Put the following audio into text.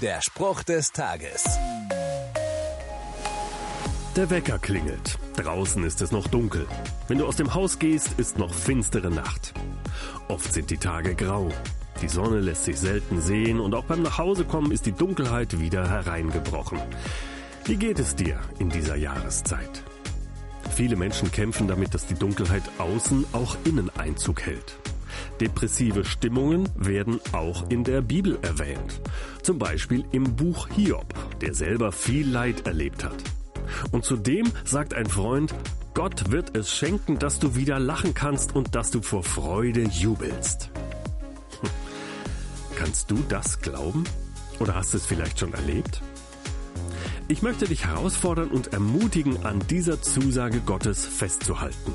Der Spruch des Tages. Der Wecker klingelt. Draußen ist es noch dunkel. Wenn du aus dem Haus gehst, ist noch finstere Nacht. Oft sind die Tage grau. Die Sonne lässt sich selten sehen und auch beim Nachhausekommen ist die Dunkelheit wieder hereingebrochen. Wie geht es dir in dieser Jahreszeit? Viele Menschen kämpfen damit, dass die Dunkelheit außen auch innen Einzug hält. Depressive Stimmungen werden auch in der Bibel erwähnt. Zum Beispiel im Buch Hiob, der selber viel Leid erlebt hat. Und zudem sagt ein Freund, Gott wird es schenken, dass du wieder lachen kannst und dass du vor Freude jubelst. Hm. Kannst du das glauben? Oder hast du es vielleicht schon erlebt? Ich möchte dich herausfordern und ermutigen, an dieser Zusage Gottes festzuhalten.